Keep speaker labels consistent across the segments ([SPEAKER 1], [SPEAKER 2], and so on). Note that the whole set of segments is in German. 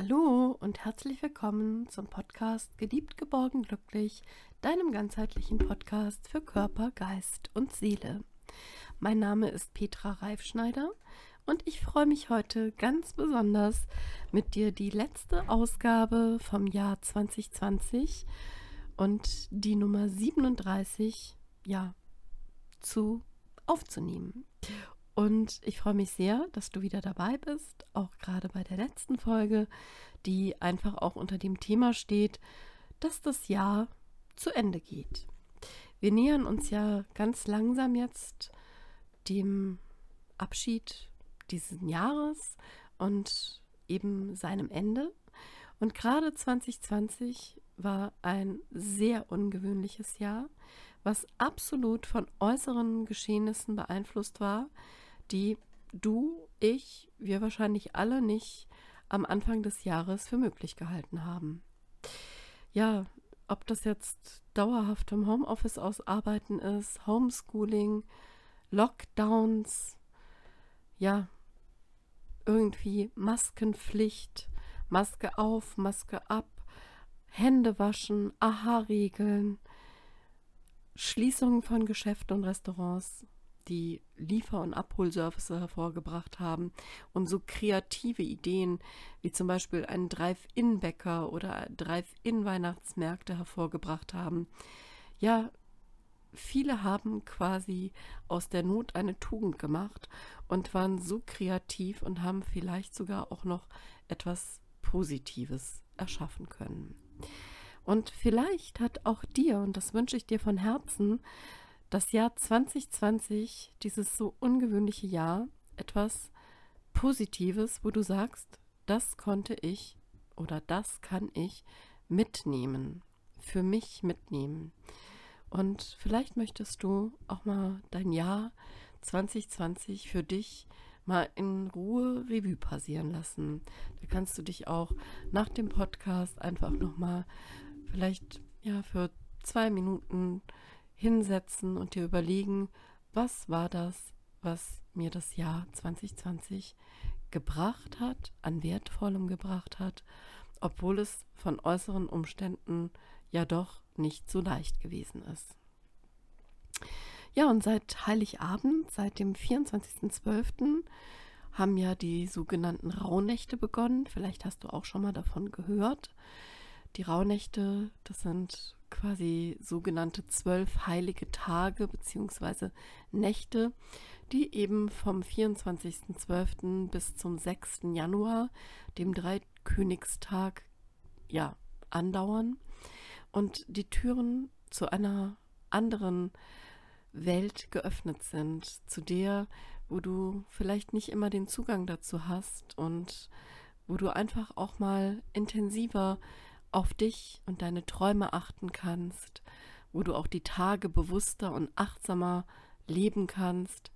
[SPEAKER 1] Hallo und herzlich willkommen zum Podcast Geliebt, geborgen, glücklich, deinem ganzheitlichen Podcast für Körper, Geist und Seele. Mein Name ist Petra Reifschneider und ich freue mich heute ganz besonders, mit dir die letzte Ausgabe vom Jahr 2020 und die Nummer 37 ja zu aufzunehmen. Und ich freue mich sehr, dass du wieder dabei bist, auch gerade bei der letzten Folge, die einfach auch unter dem Thema steht, dass das Jahr zu Ende geht. Wir nähern uns ja ganz langsam jetzt dem Abschied dieses Jahres und eben seinem Ende. Und gerade 2020 war ein sehr ungewöhnliches Jahr, was absolut von äußeren Geschehnissen beeinflusst war, die du, ich, wir wahrscheinlich alle nicht am Anfang des Jahres für möglich gehalten haben. Ja, ob das jetzt dauerhaft im Homeoffice ausarbeiten ist, Homeschooling, Lockdowns, ja, irgendwie Maskenpflicht, Maske auf, Maske ab, Hände waschen, Aha-Regeln, Schließungen von Geschäften und Restaurants, die Liefer- und Abholservice hervorgebracht haben und so kreative Ideen wie zum Beispiel einen Drive-In-Bäcker oder Drive-In-Weihnachtsmärkte hervorgebracht haben. Ja, viele haben quasi aus der Not eine Tugend gemacht und waren so kreativ und haben vielleicht sogar auch noch etwas Positives erschaffen können. Und vielleicht hat auch dir, und das wünsche ich dir von Herzen, das Jahr 2020, dieses so ungewöhnliche Jahr, etwas Positives, wo du sagst, das konnte ich oder das kann ich mitnehmen, für mich mitnehmen. Und vielleicht möchtest du auch mal dein Jahr 2020 für dich mal in Ruhe Revue passieren lassen. Da kannst du dich auch nach dem Podcast einfach noch mal vielleicht ja für zwei Minuten hinsetzen und dir überlegen, was war das, was mir das Jahr 2020 gebracht hat, an wertvollem gebracht hat, obwohl es von äußeren Umständen ja doch nicht so leicht gewesen ist. Ja, und seit Heiligabend, seit dem 24.12., haben ja die sogenannten Rauhnächte begonnen. Vielleicht hast du auch schon mal davon gehört. Die Rauhnächte, das sind quasi sogenannte zwölf heilige Tage bzw. Nächte, die eben vom 24.12. bis zum 6. Januar, dem Dreikönigstag, ja, andauern und die Türen zu einer anderen Welt geöffnet sind, zu der, wo du vielleicht nicht immer den Zugang dazu hast und wo du einfach auch mal intensiver auf dich und deine Träume achten kannst, wo du auch die Tage bewusster und achtsamer leben kannst.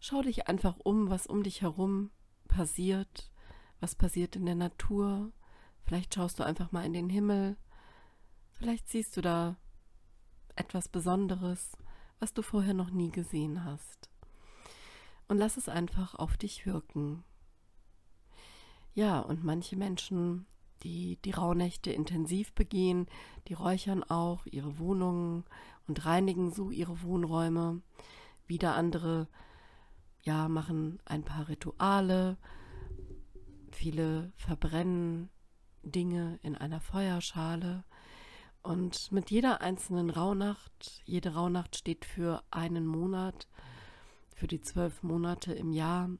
[SPEAKER 1] Schau dich einfach um, was um dich herum passiert, was passiert in der Natur. Vielleicht schaust du einfach mal in den Himmel. Vielleicht siehst du da etwas Besonderes, was du vorher noch nie gesehen hast. Und lass es einfach auf dich wirken. Ja, und manche Menschen die die Rauhnächte intensiv begehen, die räuchern auch ihre Wohnungen und reinigen so ihre Wohnräume. Wieder andere, ja, machen ein paar Rituale. Viele verbrennen Dinge in einer Feuerschale. Und mit jeder einzelnen Rauhnacht, jede Rauhnacht steht für einen Monat, für die zwölf Monate im Jahr,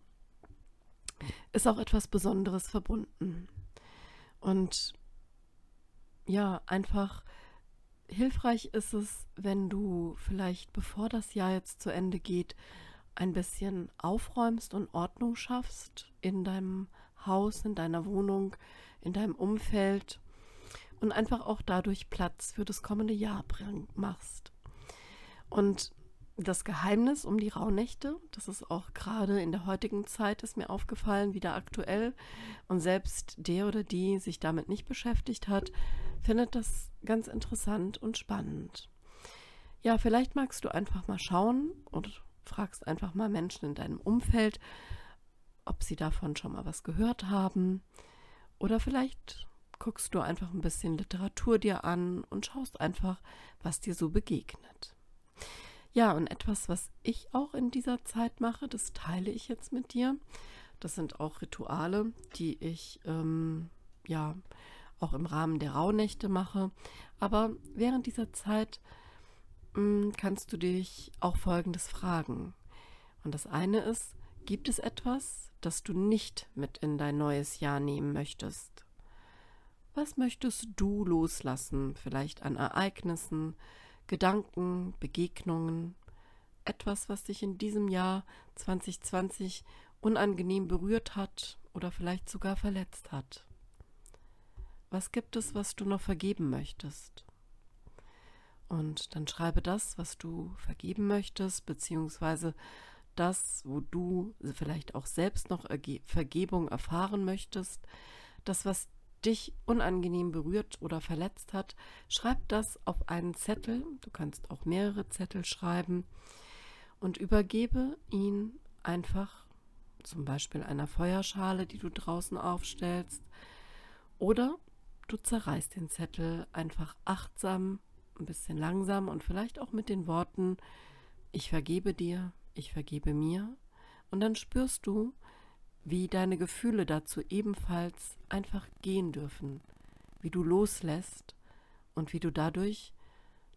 [SPEAKER 1] ist auch etwas Besonderes verbunden. Und ja, einfach hilfreich ist es, wenn du vielleicht, bevor das Jahr jetzt zu Ende geht, ein bisschen aufräumst und Ordnung schaffst in deinem Haus, in deiner Wohnung, in deinem Umfeld und einfach auch dadurch Platz für das kommende Jahr machst. Und das Geheimnis um die Rauhnächte, das ist auch gerade in der heutigen Zeit, ist mir aufgefallen, wieder aktuell. Und selbst der oder die sich damit nicht beschäftigt hat, findet das ganz interessant und spannend. Ja, vielleicht magst du einfach mal schauen und fragst einfach mal Menschen in deinem Umfeld, ob sie davon schon mal was gehört haben Oder vielleicht guckst du einfach ein bisschen Literatur dir an und schaust einfach, was dir so begegnet. Ja, und etwas, was ich auch in dieser Zeit mache, das teile ich jetzt mit dir. Das sind auch Rituale, die ich ähm, ja auch im Rahmen der Rauhnächte mache. Aber während dieser Zeit mh, mm, kannst du dich auch Folgendes fragen. Und das eine ist, gibt es etwas, das du nicht mit in dein neues Jahr nehmen möchtest? Was möchtest du loslassen, vielleicht an Ereignissen, Gedanken, Begegnungen, etwas, was dich in diesem Jahr 2020 unangenehm berührt hat oder vielleicht sogar verletzt hat? Was gibt es, was du noch vergeben möchtest? Und dann schreibe das, was du vergeben möchtest, beziehungsweise das, wo du vielleicht auch selbst noch Vergebung erfahren möchtest, das, was dich unangenehm berührt oder verletzt hat, schreib das auf einen Zettel. Du kannst auch mehrere Zettel schreiben und übergebe ihn einfach zum Beispiel einer Feuerschale, die du draußen aufstellst. Oder du zerreißt den Zettel einfach achtsam, ein bisschen langsam und vielleicht auch mit den Worten, ich vergebe dir, ich vergebe mir. Und dann spürst du, wie deine Gefühle dazu ebenfalls einfach gehen dürfen, wie du loslässt und wie du dadurch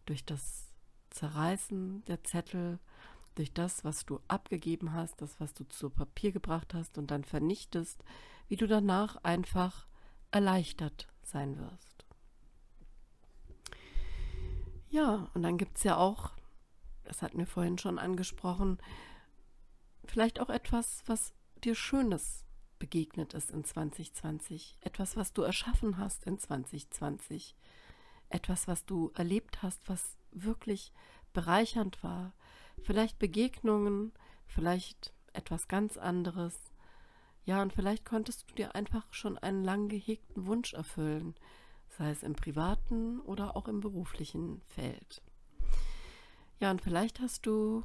[SPEAKER 1] durch das Zerreißen der Zettel, durch das, was du abgegeben hast, das, was du zu Papier gebracht hast und dann vernichtest, wie du danach einfach erleichtert sein wirst. Ja, und dann gibt es ja auch, das hatten wir vorhin schon angesprochen, vielleicht auch etwas, was dir Schönes begegnet ist in 2020, etwas, was du erschaffen hast in 2020, etwas, was du erlebt hast, was wirklich bereichernd war, vielleicht Begegnungen, vielleicht etwas ganz anderes. Ja, und vielleicht konntest du dir einfach schon einen lang gehegten Wunsch erfüllen, sei es im privaten oder auch im beruflichen Feld. Ja, und vielleicht hast du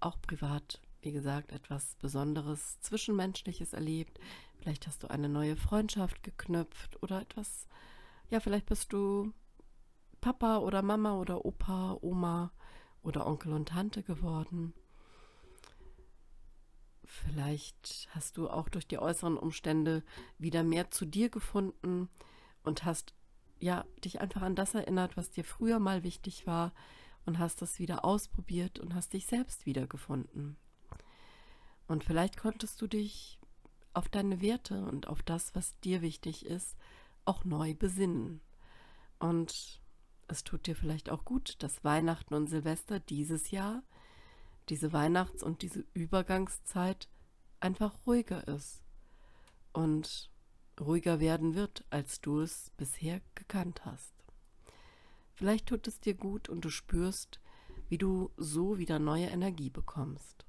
[SPEAKER 1] auch privat wie gesagt, etwas Besonderes, Zwischenmenschliches erlebt. Vielleicht hast du eine neue Freundschaft geknüpft oder etwas, ja, vielleicht bist du Papa oder Mama oder Opa, Oma oder Onkel und Tante geworden. Vielleicht hast du auch durch die äußeren Umstände wieder mehr zu dir gefunden und hast ja dich einfach an das erinnert, was dir früher mal wichtig war und hast das wieder ausprobiert und hast dich selbst wiedergefunden. Und vielleicht konntest du dich auf deine Werte und auf das, was dir wichtig ist, auch neu besinnen. Und es tut dir vielleicht auch gut, dass Weihnachten und Silvester dieses Jahr, diese Weihnachts- und diese Übergangszeit einfach ruhiger ist und ruhiger werden wird, als du es bisher gekannt hast. Vielleicht tut es dir gut und du spürst, wie du so wieder neue Energie bekommst.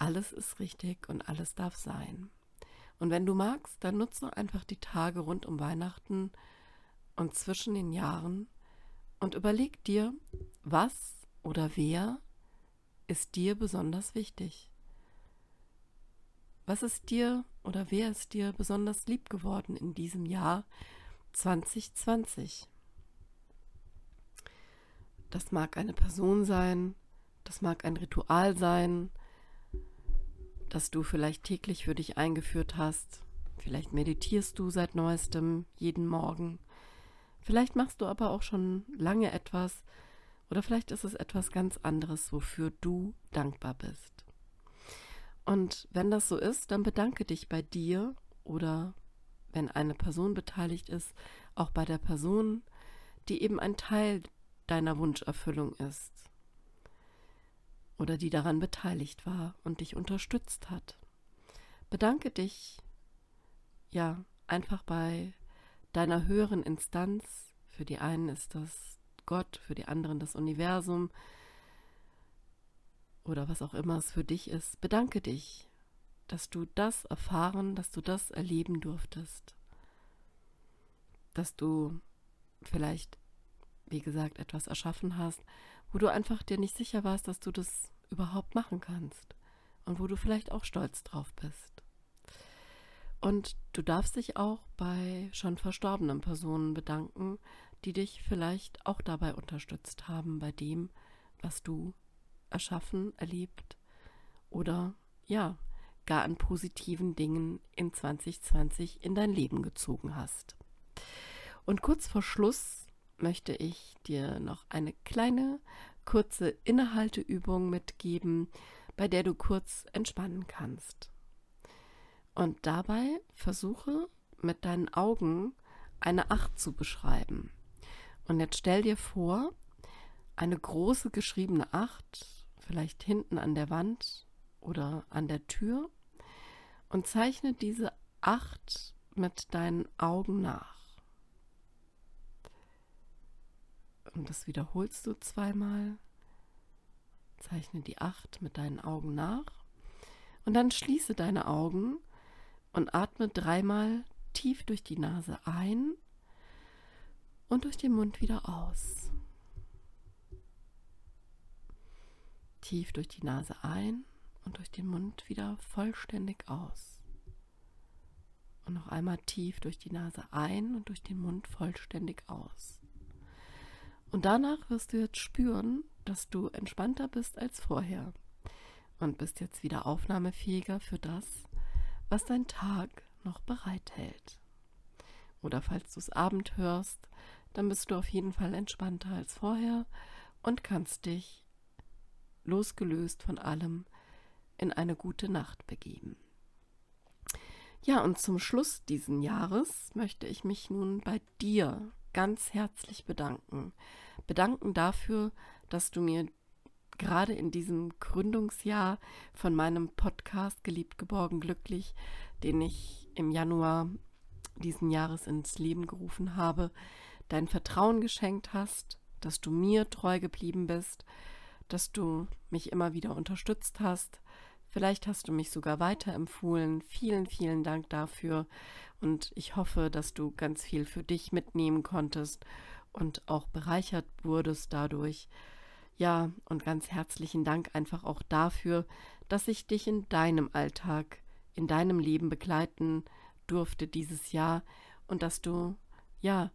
[SPEAKER 1] Alles ist richtig und alles darf sein. Und wenn du magst, dann nutze einfach die Tage rund um Weihnachten und zwischen den Jahren und überleg dir, was oder wer ist dir besonders wichtig. Was ist dir oder wer ist dir besonders lieb geworden in diesem Jahr 2020? Das mag eine Person sein, das mag ein Ritual sein, das du vielleicht täglich für dich eingeführt hast. Vielleicht meditierst du seit neuestem jeden Morgen. Vielleicht machst du aber auch schon lange etwas oder vielleicht ist es etwas ganz anderes, wofür du dankbar bist. Und wenn das so ist, dann bedanke dich bei dir oder wenn eine Person beteiligt ist, auch bei der Person, die eben ein Teil deiner Wunscherfüllung ist oder die daran beteiligt war und dich unterstützt hat. Bedanke dich, ja, einfach bei deiner höheren Instanz. Für die einen ist das Gott, für die anderen das Universum oder was auch immer es für dich ist. Bedanke dich, dass du das erfahren, dass du das erleben durftest. Dass du vielleicht, wie gesagt, etwas erschaffen hast, wo du einfach dir nicht sicher warst, dass du das überhaupt machen kannst und wo du vielleicht auch stolz drauf bist. Und du darfst dich auch bei schon verstorbenen Personen bedanken, die dich vielleicht auch dabei unterstützt haben, bei dem, was du erschaffen, erlebt oder ja, gar an positiven Dingen in 2020 in dein Leben gezogen hast. Und kurz vor Schluss möchte ich dir noch eine kleine, kurze Innehalteübung mitgeben, bei der du kurz entspannen kannst. Und dabei versuche mit deinen Augen eine Acht zu beschreiben. Und jetzt stell dir vor, eine große geschriebene Acht, vielleicht hinten an der Wand oder an der Tür, und zeichne diese Acht mit deinen Augen nach. Und das wiederholst du zweimal. Zeichne die Acht mit deinen Augen nach. Und dann schließe deine Augen und atme dreimal tief durch die Nase ein und durch den Mund wieder aus. Tief durch die Nase ein und durch den Mund wieder vollständig aus. Und noch einmal tief durch die Nase ein und durch den Mund vollständig aus. Und danach wirst du jetzt spüren, dass du entspannter bist als vorher und bist jetzt wieder aufnahmefähiger für das, was dein Tag noch bereithält. Oder falls du es Abend hörst, dann bist du auf jeden Fall entspannter als vorher und kannst dich losgelöst von allem in eine gute Nacht begeben. Ja, und zum Schluss diesen Jahres möchte ich mich nun bei dir ganz herzlich bedanken. Bedanken dafür, dass du mir gerade in diesem Gründungsjahr von meinem Podcast Geliebt, geborgen, glücklich, den ich im Januar diesen Jahres ins Leben gerufen habe, dein Vertrauen geschenkt hast, dass du mir treu geblieben bist, dass du mich immer wieder unterstützt hast. Vielleicht hast du mich sogar weiterempfohlen. Vielen, vielen Dank dafür. Und ich hoffe, dass du ganz viel für dich mitnehmen konntest und auch bereichert wurdest dadurch. Ja, und ganz herzlichen Dank einfach auch dafür, dass ich dich in deinem Alltag, in deinem Leben begleiten durfte dieses Jahr und dass du, ja,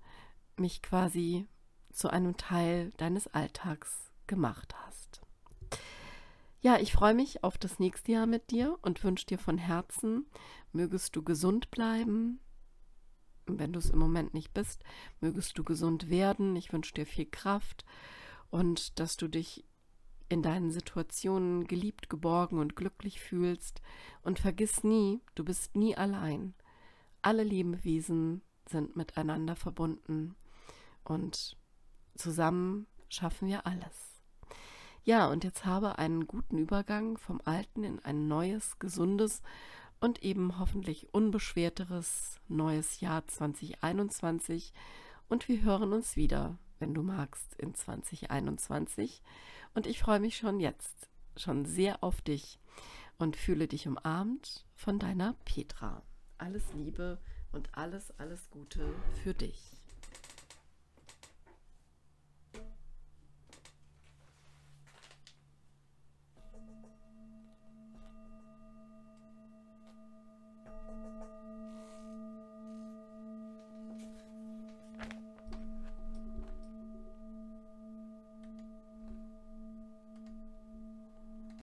[SPEAKER 1] mich quasi zu einem Teil deines Alltags gemacht hast. Ja, ich freue mich auf das nächste Jahr mit dir und wünsche dir von Herzen, mögest du gesund bleiben. Wenn du es im Moment nicht bist, mögest du gesund werden. Ich wünsche dir viel Kraft und dass du dich in deinen Situationen geliebt, geborgen und glücklich fühlst. Und vergiss nie, du bist nie allein. Alle Lebewesen sind miteinander verbunden und zusammen schaffen wir alles. Ja, und jetzt habe einen guten Übergang vom alten in ein neues, gesundes und eben hoffentlich unbeschwerteres neues Jahr 2021 und wir hören uns wieder wenn du magst, in 2021. Und ich freue mich schon jetzt, schon sehr auf dich und fühle dich umarmt von deiner Petra. Alles Liebe und alles, alles Gute für dich.